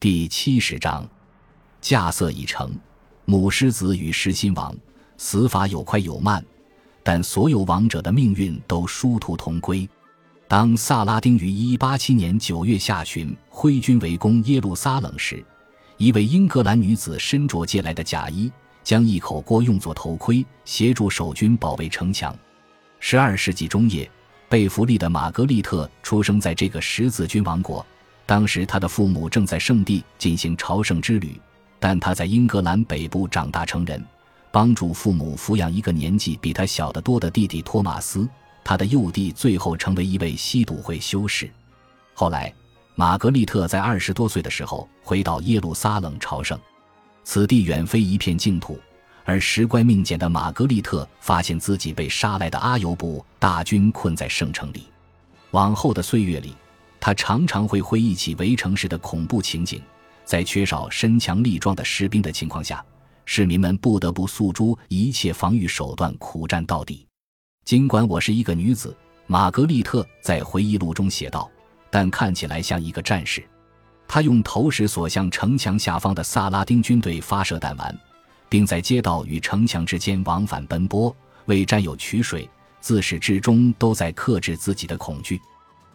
第七十章，架色已成，母狮子与狮心王，死法有快有慢，但所有王者的命运都殊途同归。当萨拉丁于一八七年九月下旬挥军围攻耶路撒冷时，一位英格兰女子身着借来的假衣，将一口锅用作头盔，协助守军保卫城墙。十二世纪中叶，贝弗利的玛格丽特出生在这个十字军王国。当时他的父母正在圣地进行朝圣之旅，但他在英格兰北部长大成人，帮助父母抚养一个年纪比他小得多的弟弟托马斯。他的幼弟最后成为一位吸毒会修士。后来，玛格丽特在二十多岁的时候回到耶路撒冷朝圣，此地远非一片净土。而时乖命简的玛格丽特发现自己被杀来的阿尤布大军困在圣城里。往后的岁月里。他常常会回忆起围城时的恐怖情景，在缺少身强力壮的士兵的情况下，市民们不得不诉诸一切防御手段，苦战到底。尽管我是一个女子，玛格丽特在回忆录中写道，但看起来像一个战士。他用投石所向城墙下方的萨拉丁军队发射弹丸，并在街道与城墙之间往返奔波，为战友取水，自始至终都在克制自己的恐惧。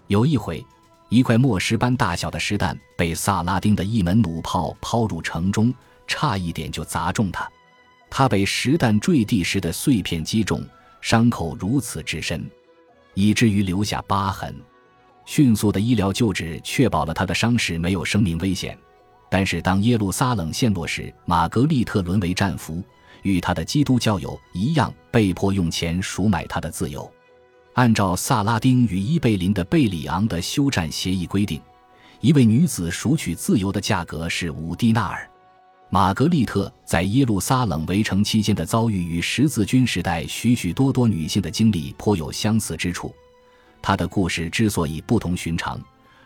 有一回。一块磨石般大小的石弹被萨拉丁的一门弩炮抛入城中，差一点就砸中他。他被石弹坠地时的碎片击中，伤口如此之深，以至于留下疤痕。迅速的医疗救治确保了他的伤势没有生命危险。但是，当耶路撒冷陷落时，玛格丽特沦为战俘，与他的基督教友一样，被迫用钱赎买他的自由。按照萨拉丁与伊贝林的贝里昂的休战协议规定，一位女子赎取自由的价格是五迪纳尔。玛格丽特在耶路撒冷围城期间的遭遇与十字军时代许许多多女性的经历颇有相似之处。她的故事之所以不同寻常，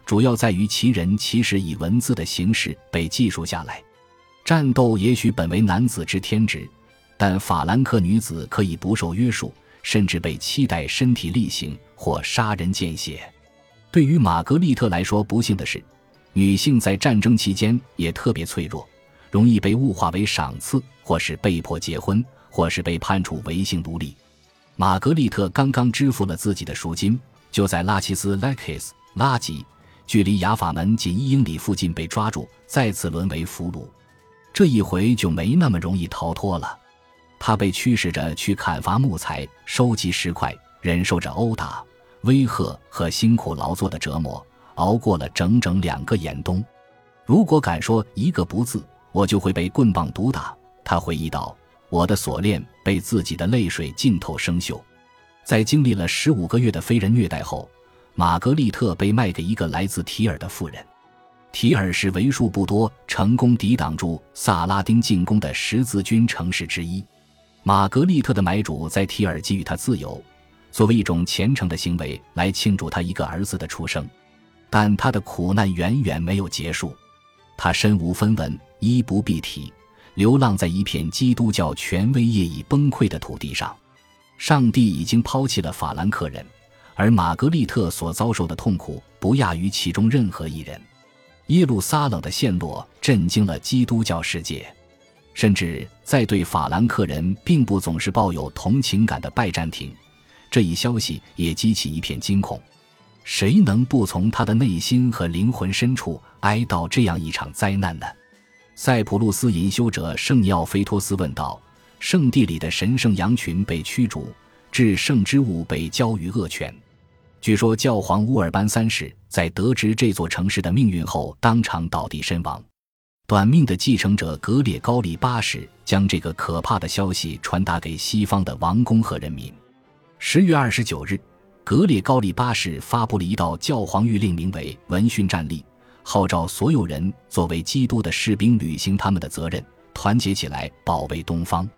主要在于其人其实以文字的形式被记述下来。战斗也许本为男子之天职，但法兰克女子可以不受约束。甚至被期待身体力行或杀人见血。对于玛格丽特来说，不幸的是，女性在战争期间也特别脆弱，容易被物化为赏赐，或是被迫结婚，或是被判处违性奴隶。玛格丽特刚刚支付了自己的赎金，就在拉齐斯 （Lakis） 拉吉，距离雅法门仅一英里附近被抓住，再次沦为俘虏。这一回就没那么容易逃脱了。他被驱使着去砍伐木材、收集石块，忍受着殴打、威吓和辛苦劳作的折磨，熬过了整整两个严冬。如果敢说一个不字，我就会被棍棒毒打。他回忆道：“我的锁链被自己的泪水浸透生锈。”在经历了十五个月的非人虐待后，玛格丽特被卖给一个来自提尔的妇人。提尔是为数不多成功抵挡住萨拉丁进攻的十字军城市之一。玛格丽特的买主在提尔给予他自由，作为一种虔诚的行为来庆祝他一个儿子的出生。但他的苦难远远没有结束，他身无分文，衣不蔽体，流浪在一片基督教权威业已崩溃的土地上。上帝已经抛弃了法兰克人，而玛格丽特所遭受的痛苦不亚于其中任何一人。耶路撒冷的陷落震惊了基督教世界。甚至在对法兰克人并不总是抱有同情感的拜占庭，这一消息也激起一片惊恐。谁能不从他的内心和灵魂深处哀悼这样一场灾难呢？塞浦路斯隐修者圣尼奥菲托斯问道：“圣地里的神圣羊群被驱逐，至圣之物被交于恶犬。据说教皇乌尔班三世在得知这座城市的命运后，当场倒地身亡。”短命的继承者格列高利八世将这个可怕的消息传达给西方的王公和人民。十月二十九日，格列高利八世发布了一道教皇谕令，名为《闻讯战例》，号召所有人作为基督的士兵，履行他们的责任，团结起来保卫东方。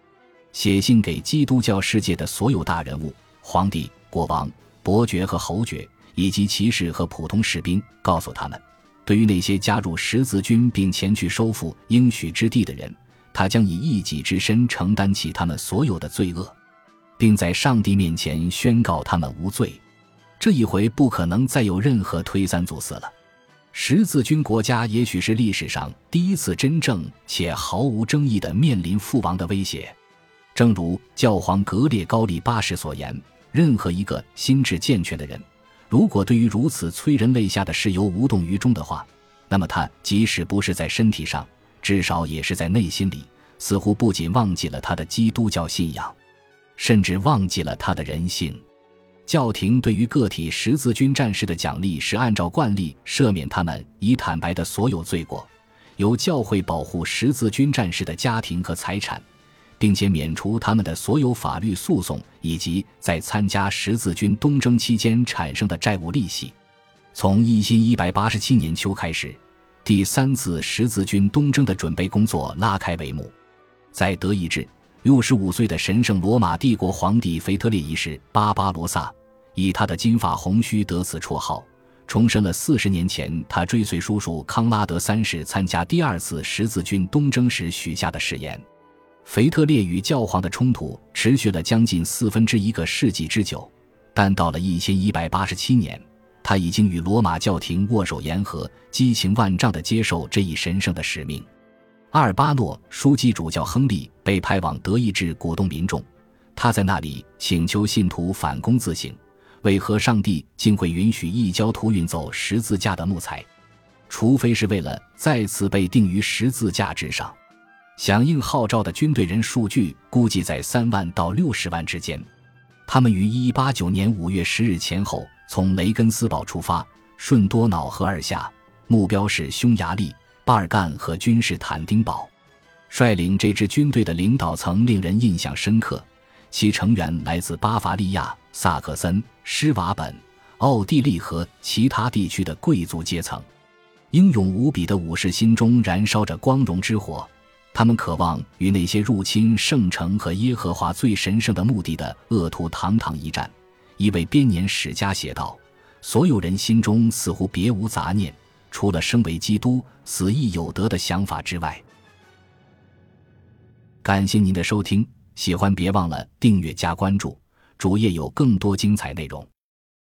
写信给基督教世界的所有大人物、皇帝、国王、伯爵和侯爵，以及骑士和普通士兵，告诉他们。对于那些加入十字军并前去收复应许之地的人，他将以一己之身承担起他们所有的罪恶，并在上帝面前宣告他们无罪。这一回不可能再有任何推三阻四了。十字军国家也许是历史上第一次真正且毫无争议地面临覆亡的威胁。正如教皇格列高利八世所言：“任何一个心智健全的人，如果对于如此催人泪下的事由无动于衷的话，那么他即使不是在身体上，至少也是在内心里，似乎不仅忘记了他的基督教信仰，甚至忘记了他的人性。”教廷对于个体十字军战士的奖励是按照惯例赦免他们已坦白的所有罪过，由教会保护十字军战士的家庭和财产，并且免除他们的所有法律诉讼以及在参加十字军东征期间产生的债务利息。从一千一百八十七年秋开始，第三次十字军东征的准备工作拉开帷幕。在德意志，六十五岁的神圣罗马帝国皇帝腓特烈一世巴巴罗萨。以他的金发红须得此绰号，重申了四十年前他追随叔叔康拉德三世参加第二次十字军东征时许下的誓言。腓特烈与教皇的冲突持续了将近四分之一个世纪之久，但到了一千一百八十七年，他已经与罗马教廷握手言和，激情万丈地接受这一神圣的使命。阿尔巴诺枢机主教亨利被派往德意志鼓动民众，他在那里请求信徒反躬自省。为何上帝竟会允许异教徒运走十字架的木材？除非是为了再次被钉于十字架之上。响应号召的军队人数据估计在三万到六十万之间。他们于一八九年五月十日前后从雷根斯堡出发，顺多瑙河而下，目标是匈牙利、巴尔干和君士坦丁堡。率领这支军队的领导层令人印象深刻。其成员来自巴伐利亚、萨克森、施瓦本、奥地利和其他地区的贵族阶层。英勇无比的武士心中燃烧着光荣之火，他们渴望与那些入侵圣城和耶和华最神圣的目的的恶徒堂堂一战。一位编年史家写道：“所有人心中似乎别无杂念，除了生为基督、死亦有德的想法之外。”感谢您的收听。喜欢别忘了订阅加关注，主页有更多精彩内容。